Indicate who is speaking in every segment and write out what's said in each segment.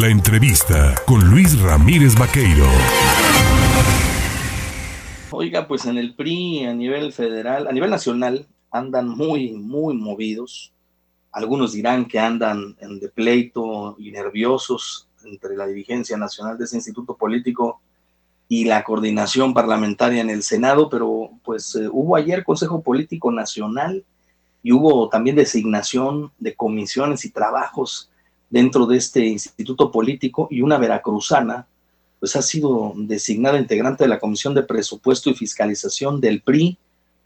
Speaker 1: La entrevista con Luis Ramírez Vaqueiro.
Speaker 2: Oiga, pues en el PRI a nivel federal, a nivel nacional, andan muy, muy movidos. Algunos dirán que andan en de pleito y nerviosos entre la dirigencia nacional de ese instituto político y la coordinación parlamentaria en el Senado, pero pues eh, hubo ayer Consejo Político Nacional y hubo también designación de comisiones y trabajos dentro de este instituto político y una veracruzana pues ha sido designada integrante de la Comisión de Presupuesto y Fiscalización del PRI,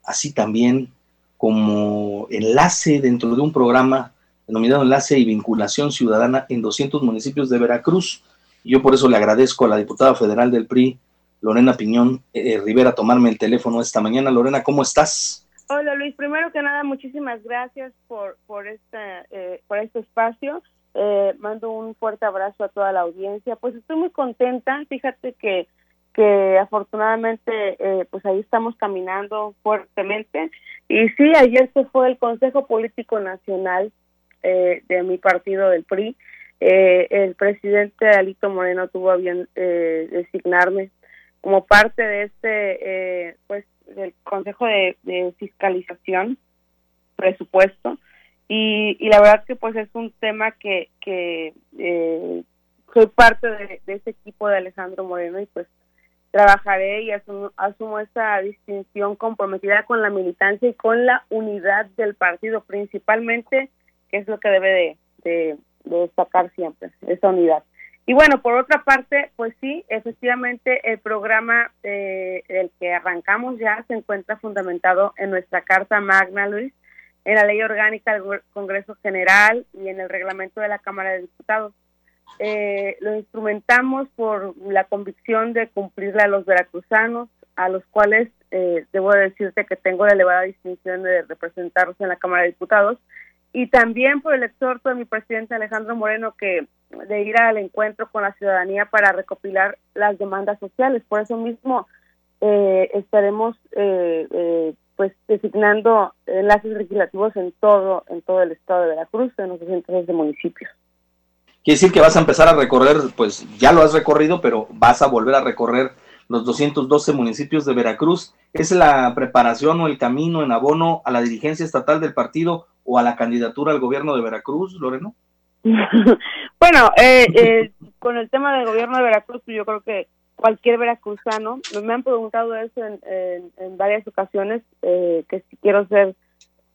Speaker 2: así también como enlace dentro de un programa denominado Enlace y Vinculación Ciudadana en 200 municipios de Veracruz. Y yo por eso le agradezco a la diputada federal del PRI, Lorena Piñón eh, Rivera, tomarme el teléfono esta mañana. Lorena, ¿cómo estás?
Speaker 3: Hola Luis, primero que nada, muchísimas gracias por, por, esta, eh, por este espacio. Eh, mando un fuerte abrazo a toda la audiencia. Pues estoy muy contenta, fíjate que que afortunadamente eh, pues ahí estamos caminando fuertemente. Y sí ayer se fue el Consejo Político Nacional eh, de mi partido del PRI eh, el presidente Alito Moreno tuvo a bien designarme como parte de este pues del Consejo de, Fiscalización presupuesto y, y, la verdad que pues es un tema que que soy parte de, de ese equipo de Alejandro Moreno y pues trabajaré y asumo, esa distinción comprometida con la militancia y con la unidad del partido, principalmente, que es lo que debe de, destacar siempre, esa unidad. Y bueno, por otra parte, pues sí, efectivamente el programa eh, el que arrancamos ya se encuentra fundamentado en nuestra Carta Magna, Luis, en la Ley Orgánica del Congreso General y en el reglamento de la Cámara de Diputados eh, lo instrumentamos por la convicción de cumplirle a los veracruzanos, a los cuales eh, debo decirte que tengo la elevada distinción de representarlos en la Cámara de Diputados, y también por el exhorto de mi presidente Alejandro Moreno que de ir al encuentro con la ciudadanía para recopilar las demandas sociales. Por eso mismo eh, estaremos eh, eh, pues designando enlaces legislativos en todo en todo el estado de Veracruz, en los 212 municipios.
Speaker 2: Quiere decir que vas a empezar a recorrer, pues ya lo has recorrido, pero vas a volver a recorrer los 212 municipios de Veracruz. ¿Es la preparación o el camino en abono a la dirigencia estatal del partido o a la candidatura al gobierno de Veracruz, Loreno?
Speaker 3: bueno, eh, eh, con el tema del gobierno de Veracruz, yo creo que cualquier veracruzano, me han preguntado eso en, varias ocasiones, eh, que si quiero ser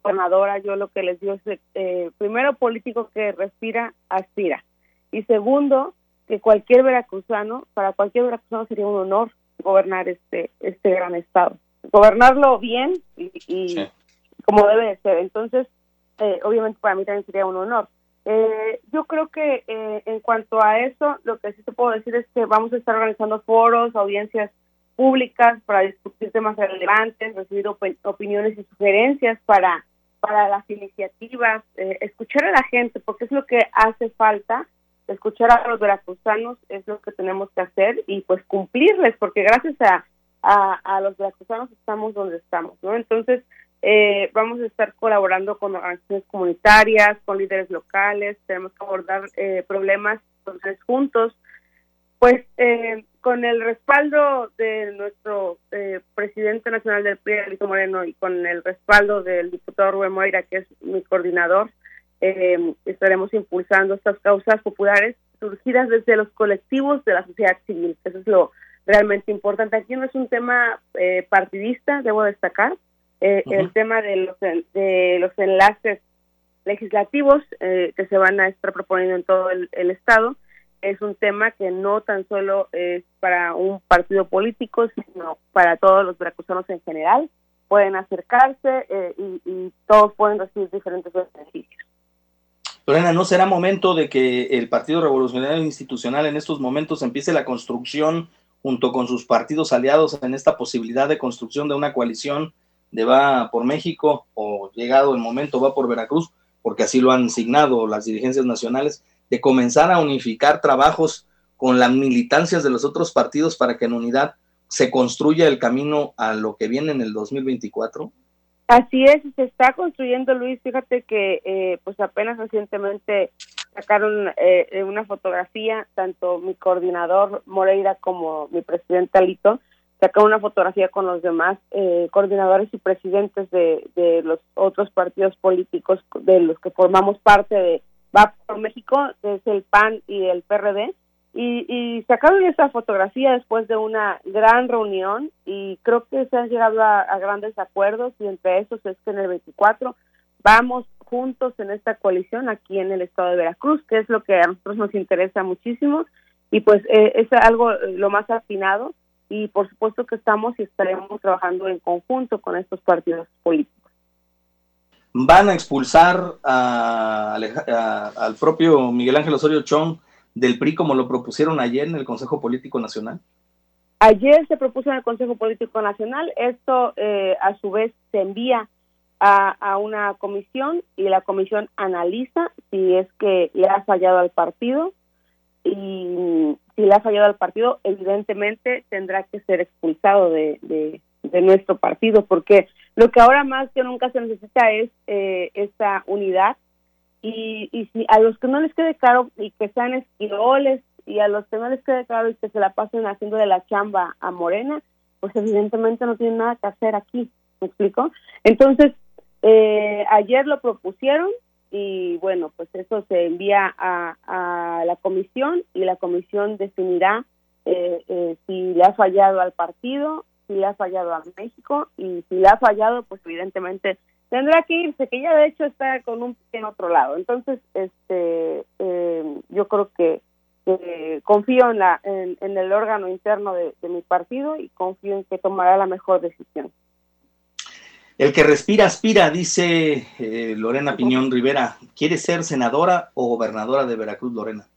Speaker 3: gobernadora, yo lo que les digo es, primero político que respira, aspira y segundo, que cualquier veracruzano, para cualquier veracruzano sería un honor gobernar este, este gran estado. Gobernarlo bien y, como debe de ser. Entonces, eh, obviamente para mí también sería un honor. Eh, yo creo que eh, en cuanto a eso, lo que sí te puedo decir es que vamos a estar organizando foros, audiencias públicas para discutir temas relevantes, recibir opiniones y sugerencias para, para las iniciativas, escuchar a la gente, porque es lo que hace falta escuchar a los veracruzanos es lo que tenemos que hacer y pues cumplirles, porque gracias a, a, los veracruzanos estamos donde estamos, ¿no? Entonces, eh, vamos a estar colaborando con organizaciones comunitarias, con líderes locales, tenemos que abordar eh, problemas entonces juntos, pues eh, con el respaldo de nuestro presidente nacional del PRI, Alito Moreno, y con el respaldo del diputado Rubén Moira, que es mi coordinador, eh, estaremos impulsando estas causas populares surgidas desde los colectivos de la sociedad civil. Eso es lo realmente importante. Aquí no es un tema eh, partidista, debo destacar. Eh, el tema de los, de los enlaces legislativos eh, que se van a estar proponiendo en todo el, Estado es un tema que no tan solo es para un partido político, sino para todos los veracruzanos en general. Pueden acercarse y, y todos pueden recibir diferentes beneficios.
Speaker 2: Lorena, ¿no será momento de que el Partido Revolucionario Institucional en estos momentos empiece la construcción junto con sus partidos aliados en esta posibilidad de construcción de una coalición de va por México o llegado el momento va por Veracruz, porque así lo han signado las dirigencias nacionales, de comenzar a unificar trabajos con las militancias de los otros partidos para que en unidad se construya el camino a lo que viene en el 2024?
Speaker 3: Así es, se está construyendo, Luis. Fíjate que, eh, pues apenas recientemente sacaron eh, una fotografía, tanto mi coordinador Moreira como mi presidente Alito, sacaron una fotografía con los demás eh, coordinadores y presidentes de, de, los otros partidos políticos de los que formamos parte de Va por México, que es el PAN y el PRD, y, y, sacaron esa fotografía después de una gran reunión y creo que se han llegado a, a grandes acuerdos y entre esos es que en el 24 vamos juntos en esta coalición aquí en el estado de Veracruz, que es lo que a nosotros nos interesa muchísimo y pues eh, es algo eh, lo más afinado y por supuesto que estamos y estaremos trabajando en conjunto con estos partidos políticos.
Speaker 2: ¿Van a expulsar a, a, al propio Miguel Ángel Osorio Chong del PRI como lo propusieron ayer en el Consejo Político Nacional?
Speaker 3: Ayer se propuso en el Consejo Político Nacional, esto eh, a su vez se envía a, a, una comisión y la comisión analiza si es que le ha fallado al partido y si le ha fallado al partido, evidentemente tendrá que ser expulsado de, de, nuestro partido, porque lo que ahora más que nunca se necesita es eh, esa unidad y, y si a los que no les quede claro y que sean esquiroles y a los que no les quede claro y que se la pasen haciendo de la chamba a Morena, pues evidentemente no tienen nada que hacer aquí, ¿me explico? Entonces, eh, ayer lo propusieron y bueno, pues eso se envía a, a la comisión y la comisión definirá eh, eh, si le ha fallado al partido, si le ha fallado a México y si le ha fallado, pues evidentemente tendrá que irse, que ya de hecho está con un pie en otro lado. Entonces, este, eh, yo creo que, confío en, la, en, en, el órgano interno de, de mi partido y confío en que tomará la mejor decisión.
Speaker 2: El que respira aspira, dice eh, Lorena Piñón Rivera. ¿Quiere ser senadora o gobernadora de Veracruz, Lorena?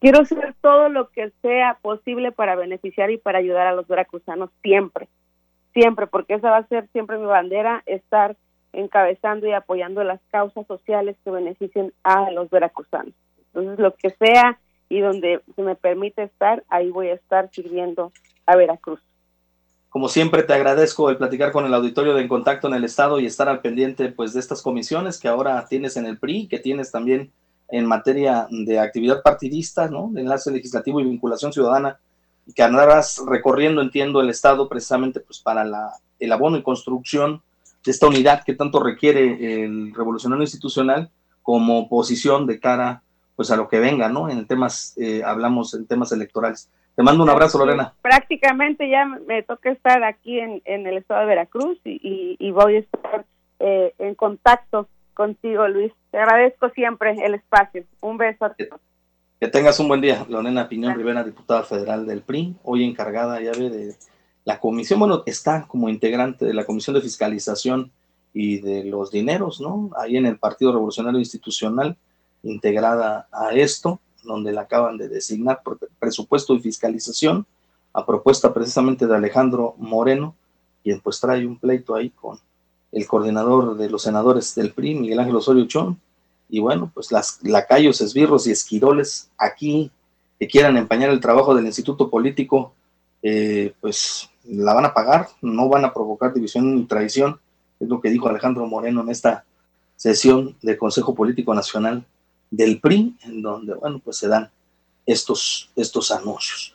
Speaker 3: Quiero hacer todo lo que sea posible para beneficiar y para ayudar a los veracruzanos siempre, siempre, porque esa va a ser siempre mi bandera, estar encabezando y apoyando las causas sociales que beneficien a los veracruzanos. Entonces, lo que sea y donde se me permite estar, ahí voy a estar sirviendo a Veracruz.
Speaker 2: Como siempre, te agradezco el platicar con el auditorio de En Contacto en el Estado y estar al pendiente pues, de estas comisiones que ahora tienes en el PRI, que tienes también en materia de actividad partidista, ¿no? de enlace legislativo y vinculación ciudadana, que andarás recorriendo, entiendo, el Estado precisamente pues, para la, el abono y construcción de esta unidad que tanto requiere el revolucionario institucional como posición de cara pues a lo que venga, ¿no? En temas, eh, hablamos en temas electorales. Te mando un abrazo, Lorena.
Speaker 3: Prácticamente ya me toca estar aquí en, en el estado de Veracruz y, y, y voy a estar eh, en contacto contigo, Luis. Te agradezco siempre el espacio. Un beso.
Speaker 2: Que, que tengas un buen día. Lorena Piñón Rivera, diputada federal del PRI, hoy encargada, ya ve, de la comisión, bueno, está como integrante de la comisión de fiscalización y de los dineros, ¿no? Ahí en el Partido Revolucionario Institucional, integrada a esto, donde la acaban de designar por presupuesto y fiscalización, a propuesta precisamente de Alejandro Moreno, quien pues trae un pleito ahí con el coordinador de los senadores del PRI, Miguel Ángel Osorio Chón, y bueno, pues las lacayos, esbirros y esquiroles aquí que quieran empañar el trabajo del Instituto Político, eh, pues la van a pagar, no van a provocar división ni traición, es lo que dijo Alejandro Moreno en esta sesión del Consejo Político Nacional del PRI, en donde, bueno, pues se dan estos, estos anuncios.